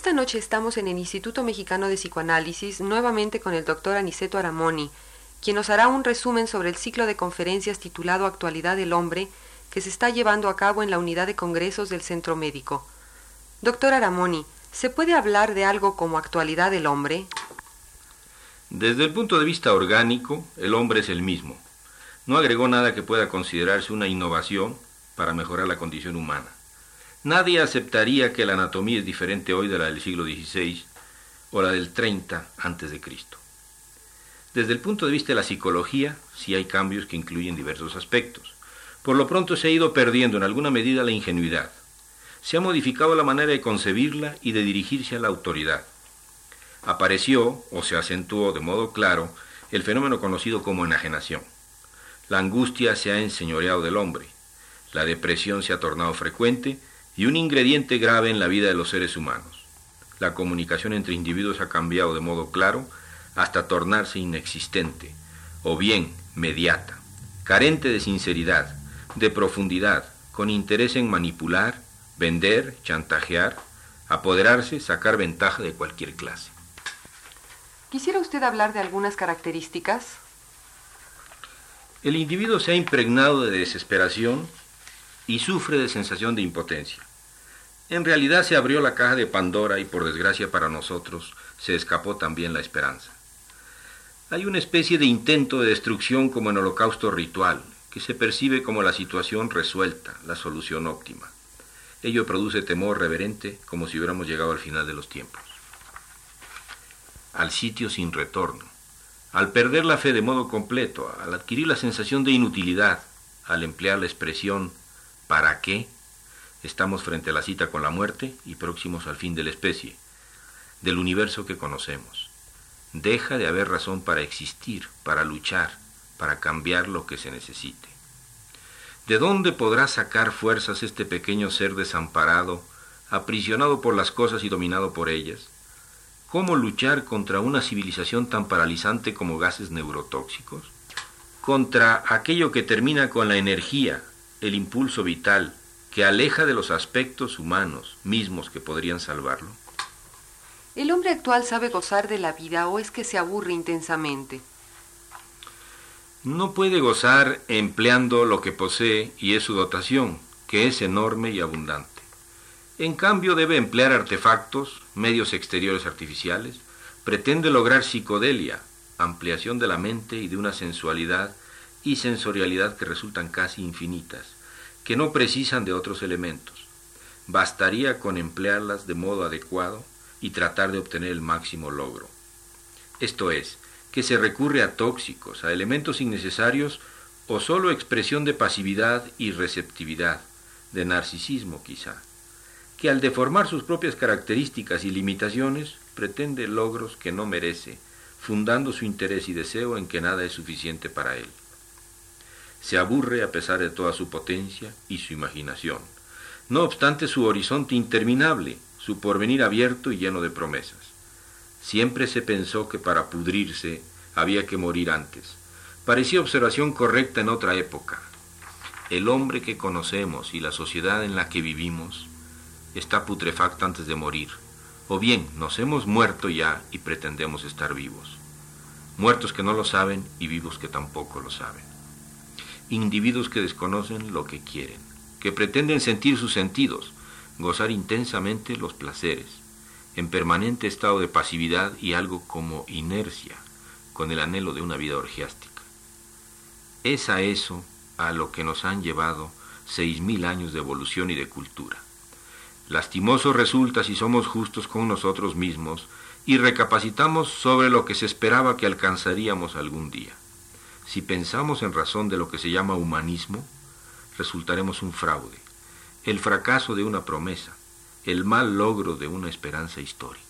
Esta noche estamos en el Instituto Mexicano de Psicoanálisis nuevamente con el doctor Aniceto Aramoni, quien nos hará un resumen sobre el ciclo de conferencias titulado Actualidad del Hombre que se está llevando a cabo en la unidad de congresos del Centro Médico. Doctor Aramoni, ¿se puede hablar de algo como actualidad del hombre? Desde el punto de vista orgánico, el hombre es el mismo. No agregó nada que pueda considerarse una innovación para mejorar la condición humana. Nadie aceptaría que la anatomía es diferente hoy de la del siglo XVI o la del 30 antes de Cristo. Desde el punto de vista de la psicología, sí hay cambios que incluyen diversos aspectos. Por lo pronto se ha ido perdiendo en alguna medida la ingenuidad. Se ha modificado la manera de concebirla y de dirigirse a la autoridad. Apareció, o se acentuó de modo claro, el fenómeno conocido como enajenación. La angustia se ha enseñoreado del hombre. La depresión se ha tornado frecuente y un ingrediente grave en la vida de los seres humanos. La comunicación entre individuos ha cambiado de modo claro hasta tornarse inexistente, o bien mediata, carente de sinceridad, de profundidad, con interés en manipular, vender, chantajear, apoderarse, sacar ventaja de cualquier clase. ¿Quisiera usted hablar de algunas características? El individuo se ha impregnado de desesperación y sufre de sensación de impotencia. En realidad se abrió la caja de Pandora y por desgracia para nosotros se escapó también la esperanza. Hay una especie de intento de destrucción como en holocausto ritual, que se percibe como la situación resuelta, la solución óptima. Ello produce temor reverente como si hubiéramos llegado al final de los tiempos. Al sitio sin retorno, al perder la fe de modo completo, al adquirir la sensación de inutilidad, al emplear la expresión ¿para qué? Estamos frente a la cita con la muerte y próximos al fin de la especie, del universo que conocemos. Deja de haber razón para existir, para luchar, para cambiar lo que se necesite. ¿De dónde podrá sacar fuerzas este pequeño ser desamparado, aprisionado por las cosas y dominado por ellas? ¿Cómo luchar contra una civilización tan paralizante como gases neurotóxicos? Contra aquello que termina con la energía, el impulso vital, que aleja de los aspectos humanos mismos que podrían salvarlo? ¿El hombre actual sabe gozar de la vida o es que se aburre intensamente? No puede gozar empleando lo que posee y es su dotación, que es enorme y abundante. En cambio debe emplear artefactos, medios exteriores artificiales, pretende lograr psicodelia, ampliación de la mente y de una sensualidad y sensorialidad que resultan casi infinitas, que no precisan de otros elementos. Bastaría con emplearlas de modo adecuado y tratar de obtener el máximo logro. Esto es, que se recurre a tóxicos, a elementos innecesarios o solo expresión de pasividad y receptividad, de narcisismo quizá, que al deformar sus propias características y limitaciones pretende logros que no merece, fundando su interés y deseo en que nada es suficiente para él. Se aburre a pesar de toda su potencia y su imaginación, no obstante su horizonte interminable, su porvenir abierto y lleno de promesas. Siempre se pensó que para pudrirse había que morir antes. Parecía observación correcta en otra época. El hombre que conocemos y la sociedad en la que vivimos está putrefacta antes de morir, o bien nos hemos muerto ya y pretendemos estar vivos. Muertos que no lo saben y vivos que tampoco lo saben. Individuos que desconocen lo que quieren, que pretenden sentir sus sentidos, gozar intensamente los placeres, en permanente estado de pasividad y algo como inercia, con el anhelo de una vida orgiástica. Es a eso a lo que nos han llevado seis mil años de evolución y de cultura. Lastimoso resulta si somos justos con nosotros mismos y recapacitamos sobre lo que se esperaba que alcanzaríamos algún día. Si pensamos en razón de lo que se llama humanismo, resultaremos un fraude, el fracaso de una promesa, el mal logro de una esperanza histórica.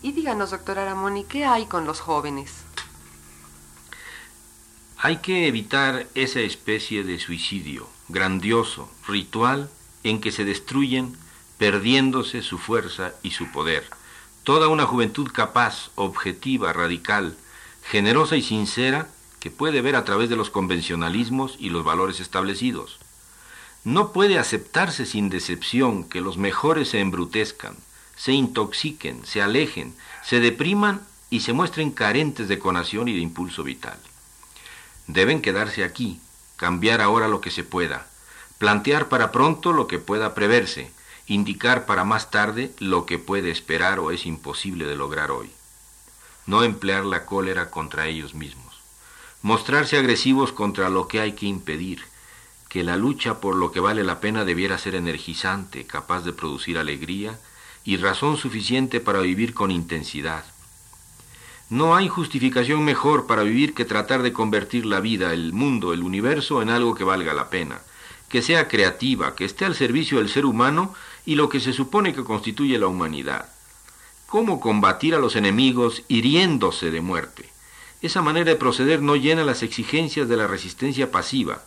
Y díganos, doctor Aramoni, ¿qué hay con los jóvenes? Hay que evitar esa especie de suicidio grandioso, ritual, en que se destruyen, perdiéndose su fuerza y su poder. Toda una juventud capaz, objetiva, radical, generosa y sincera, que puede ver a través de los convencionalismos y los valores establecidos. No puede aceptarse sin decepción que los mejores se embrutezcan, se intoxiquen, se alejen, se depriman y se muestren carentes de conación y de impulso vital. Deben quedarse aquí, cambiar ahora lo que se pueda, plantear para pronto lo que pueda preverse, indicar para más tarde lo que puede esperar o es imposible de lograr hoy. No emplear la cólera contra ellos mismos. Mostrarse agresivos contra lo que hay que impedir, que la lucha por lo que vale la pena debiera ser energizante, capaz de producir alegría y razón suficiente para vivir con intensidad. No hay justificación mejor para vivir que tratar de convertir la vida, el mundo, el universo en algo que valga la pena, que sea creativa, que esté al servicio del ser humano y lo que se supone que constituye la humanidad. ¿Cómo combatir a los enemigos hiriéndose de muerte? Esa manera de proceder no llena las exigencias de la resistencia pasiva,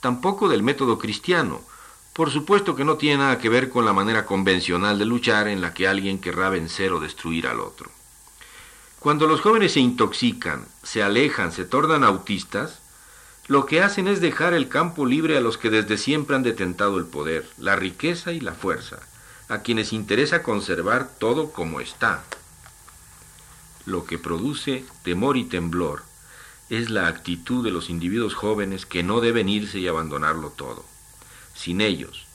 tampoco del método cristiano. Por supuesto que no tiene nada que ver con la manera convencional de luchar en la que alguien querrá vencer o destruir al otro. Cuando los jóvenes se intoxican, se alejan, se tornan autistas, lo que hacen es dejar el campo libre a los que desde siempre han detentado el poder, la riqueza y la fuerza, a quienes interesa conservar todo como está. Lo que produce temor y temblor es la actitud de los individuos jóvenes que no deben irse y abandonarlo todo. Sin ellos,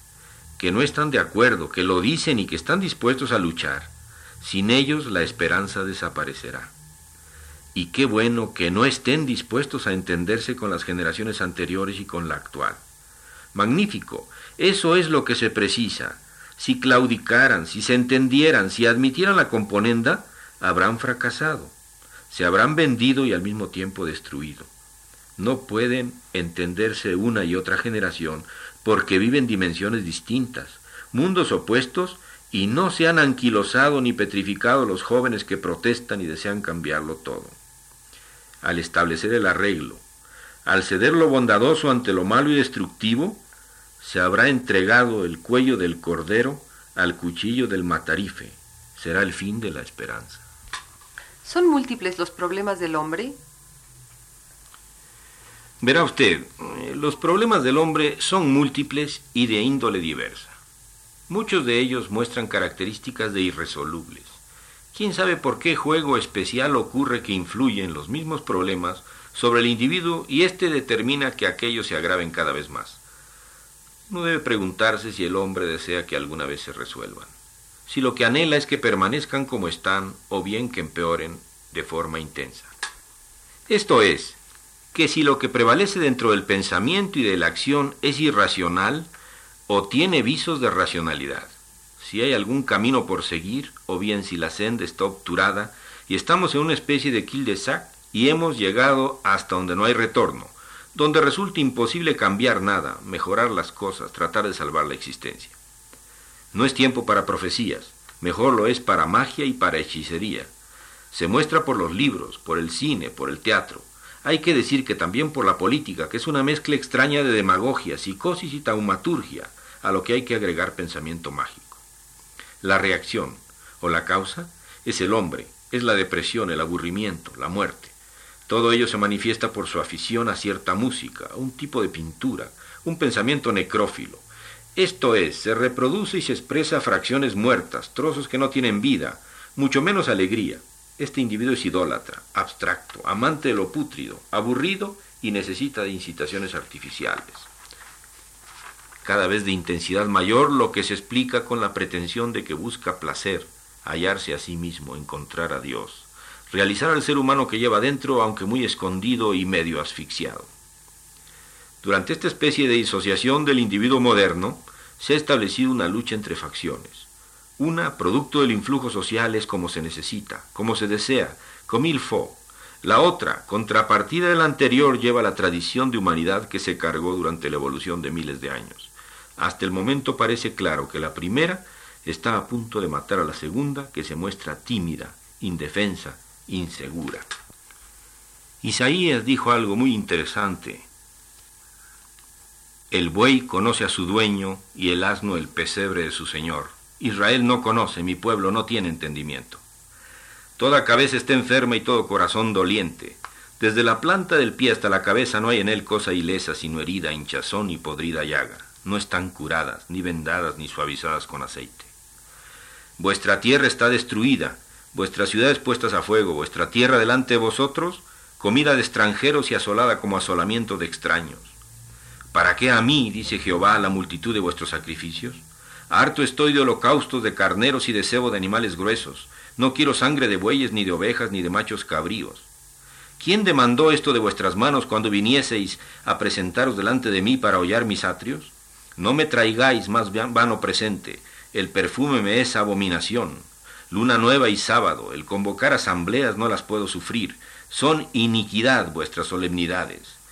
que no están de acuerdo, que lo dicen y que están dispuestos a luchar, sin ellos la esperanza desaparecerá. Y qué bueno que no estén dispuestos a entenderse con las generaciones anteriores y con la actual. Magnífico, eso es lo que se precisa. Si claudicaran, si se entendieran, si admitieran la componenda, habrán fracasado, se habrán vendido y al mismo tiempo destruido. No pueden entenderse una y otra generación porque viven dimensiones distintas, mundos opuestos y no se han anquilosado ni petrificado los jóvenes que protestan y desean cambiarlo todo. Al establecer el arreglo, al ceder lo bondadoso ante lo malo y destructivo, se habrá entregado el cuello del cordero al cuchillo del matarife. Será el fin de la esperanza. ¿Son múltiples los problemas del hombre? Verá usted, los problemas del hombre son múltiples y de índole diversa. Muchos de ellos muestran características de irresolubles. ¿Quién sabe por qué juego especial ocurre que influye en los mismos problemas sobre el individuo y éste determina que aquellos se agraven cada vez más? No debe preguntarse si el hombre desea que alguna vez se resuelvan, si lo que anhela es que permanezcan como están o bien que empeoren de forma intensa. Esto es, que si lo que prevalece dentro del pensamiento y de la acción es irracional, o tiene visos de racionalidad. Si hay algún camino por seguir, o bien si la senda está obturada, y estamos en una especie de quil de sac y hemos llegado hasta donde no hay retorno, donde resulta imposible cambiar nada, mejorar las cosas, tratar de salvar la existencia. No es tiempo para profecías, mejor lo es para magia y para hechicería. Se muestra por los libros, por el cine, por el teatro. Hay que decir que también por la política, que es una mezcla extraña de demagogia, psicosis y taumaturgia, a lo que hay que agregar pensamiento mágico. La reacción, o la causa, es el hombre, es la depresión, el aburrimiento, la muerte. Todo ello se manifiesta por su afición a cierta música, un tipo de pintura, un pensamiento necrófilo. Esto es, se reproduce y se expresa fracciones muertas, trozos que no tienen vida, mucho menos alegría. Este individuo es idólatra, abstracto, amante de lo pútrido, aburrido y necesita de incitaciones artificiales. Cada vez de intensidad mayor lo que se explica con la pretensión de que busca placer, hallarse a sí mismo, encontrar a Dios, realizar al ser humano que lleva dentro, aunque muy escondido y medio asfixiado. Durante esta especie de disociación del individuo moderno, se ha establecido una lucha entre facciones. Una, producto del influjo social, es como se necesita, como se desea, como il faut. La otra, contrapartida de la anterior, lleva la tradición de humanidad que se cargó durante la evolución de miles de años. Hasta el momento parece claro que la primera está a punto de matar a la segunda, que se muestra tímida, indefensa, insegura. Isaías dijo algo muy interesante. El buey conoce a su dueño y el asno el pesebre de su señor. Israel no conoce, mi pueblo no tiene entendimiento. Toda cabeza está enferma y todo corazón doliente. Desde la planta del pie hasta la cabeza no hay en él cosa ilesa, sino herida, hinchazón y podrida llaga. No están curadas, ni vendadas, ni suavizadas con aceite. Vuestra tierra está destruida, vuestras ciudades puestas a fuego, vuestra tierra delante de vosotros, comida de extranjeros y asolada como asolamiento de extraños. ¿Para qué a mí, dice Jehová, la multitud de vuestros sacrificios? Harto estoy de holocaustos, de carneros y de cebo de animales gruesos. No quiero sangre de bueyes, ni de ovejas, ni de machos cabríos. ¿Quién demandó esto de vuestras manos cuando vinieseis a presentaros delante de mí para hollar mis atrios? No me traigáis más vano presente, el perfume me es abominación. Luna nueva y sábado, el convocar asambleas no las puedo sufrir, son iniquidad vuestras solemnidades.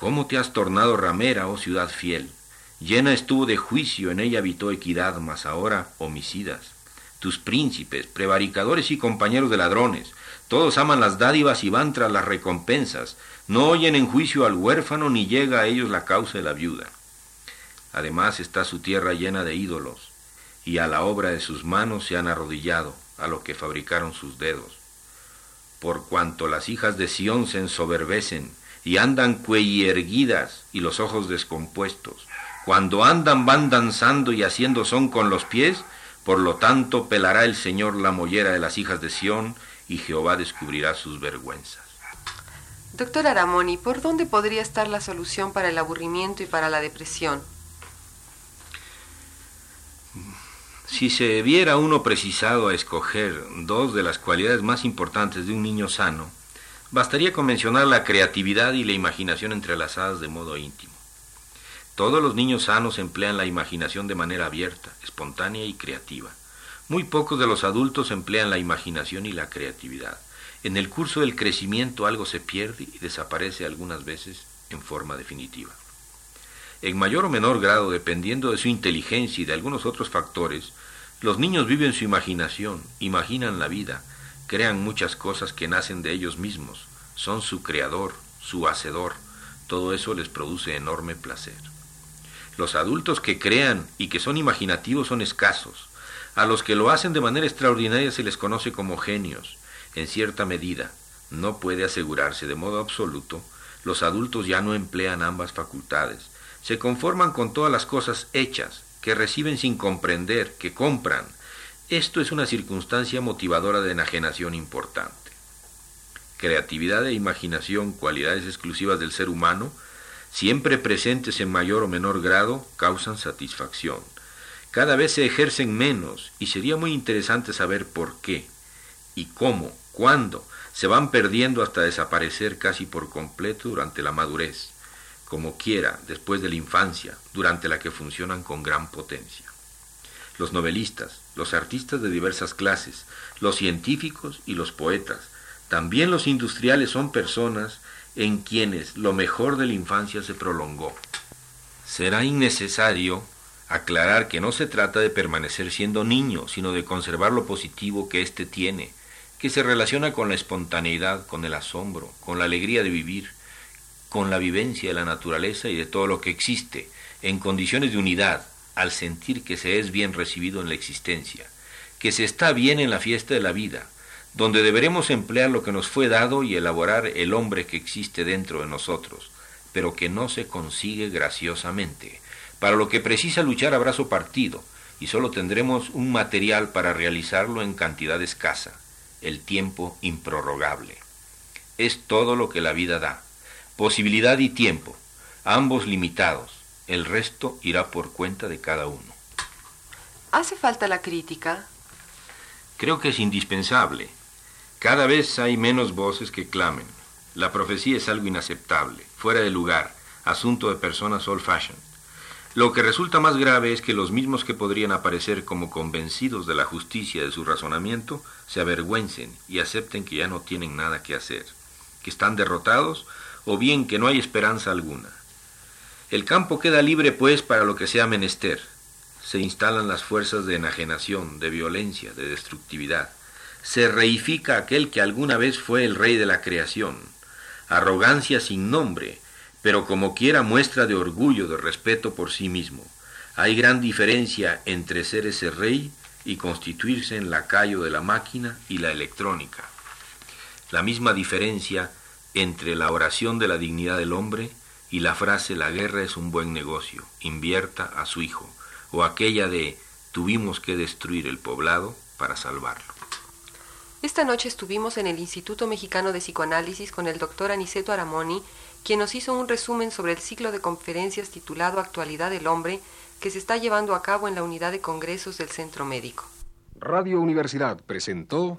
¿Cómo te has tornado ramera, oh ciudad fiel? Llena estuvo de juicio, en ella habitó equidad, mas ahora homicidas. Tus príncipes, prevaricadores y compañeros de ladrones, todos aman las dádivas y van tras las recompensas, no oyen en juicio al huérfano ni llega a ellos la causa de la viuda. Además está su tierra llena de ídolos, y a la obra de sus manos se han arrodillado, a lo que fabricaron sus dedos. Por cuanto las hijas de Sión se ensoberbecen, y andan cuellierguidas y los ojos descompuestos, cuando andan van danzando y haciendo son con los pies, por lo tanto pelará el Señor la mollera de las hijas de Sión, y Jehová descubrirá sus vergüenzas. Doctor Aramoni, ¿por dónde podría estar la solución para el aburrimiento y para la depresión? Si se viera uno precisado a escoger dos de las cualidades más importantes de un niño sano, bastaría con mencionar la creatividad y la imaginación entrelazadas de modo íntimo. Todos los niños sanos emplean la imaginación de manera abierta, espontánea y creativa. Muy pocos de los adultos emplean la imaginación y la creatividad. En el curso del crecimiento algo se pierde y desaparece algunas veces en forma definitiva. En mayor o menor grado, dependiendo de su inteligencia y de algunos otros factores, los niños viven su imaginación, imaginan la vida, crean muchas cosas que nacen de ellos mismos, son su creador, su hacedor, todo eso les produce enorme placer. Los adultos que crean y que son imaginativos son escasos. A los que lo hacen de manera extraordinaria se les conoce como genios. En cierta medida, no puede asegurarse de modo absoluto, los adultos ya no emplean ambas facultades, se conforman con todas las cosas hechas, que reciben sin comprender, que compran. Esto es una circunstancia motivadora de enajenación importante. Creatividad e imaginación, cualidades exclusivas del ser humano, siempre presentes en mayor o menor grado, causan satisfacción. Cada vez se ejercen menos y sería muy interesante saber por qué y cómo, cuándo, se van perdiendo hasta desaparecer casi por completo durante la madurez como quiera, después de la infancia, durante la que funcionan con gran potencia. Los novelistas, los artistas de diversas clases, los científicos y los poetas, también los industriales son personas en quienes lo mejor de la infancia se prolongó. Será innecesario aclarar que no se trata de permanecer siendo niño, sino de conservar lo positivo que éste tiene, que se relaciona con la espontaneidad, con el asombro, con la alegría de vivir, con la vivencia de la naturaleza y de todo lo que existe, en condiciones de unidad, al sentir que se es bien recibido en la existencia, que se está bien en la fiesta de la vida, donde deberemos emplear lo que nos fue dado y elaborar el hombre que existe dentro de nosotros, pero que no se consigue graciosamente, para lo que precisa luchar a brazo partido, y solo tendremos un material para realizarlo en cantidad escasa, el tiempo improrrogable. Es todo lo que la vida da Posibilidad y tiempo, ambos limitados. El resto irá por cuenta de cada uno. ¿Hace falta la crítica? Creo que es indispensable. Cada vez hay menos voces que clamen. La profecía es algo inaceptable, fuera de lugar, asunto de personas old fashioned. Lo que resulta más grave es que los mismos que podrían aparecer como convencidos de la justicia de su razonamiento se avergüencen y acepten que ya no tienen nada que hacer, que están derrotados o bien que no hay esperanza alguna. El campo queda libre pues para lo que sea menester. Se instalan las fuerzas de enajenación, de violencia, de destructividad. Se reifica aquel que alguna vez fue el rey de la creación. Arrogancia sin nombre, pero como quiera muestra de orgullo, de respeto por sí mismo. Hay gran diferencia entre ser ese rey y constituirse en lacayo de la máquina y la electrónica. La misma diferencia entre la oración de la dignidad del hombre y la frase la guerra es un buen negocio, invierta a su hijo, o aquella de tuvimos que destruir el poblado para salvarlo. Esta noche estuvimos en el Instituto Mexicano de Psicoanálisis con el doctor Aniceto Aramoni, quien nos hizo un resumen sobre el ciclo de conferencias titulado Actualidad del Hombre, que se está llevando a cabo en la unidad de congresos del Centro Médico. Radio Universidad presentó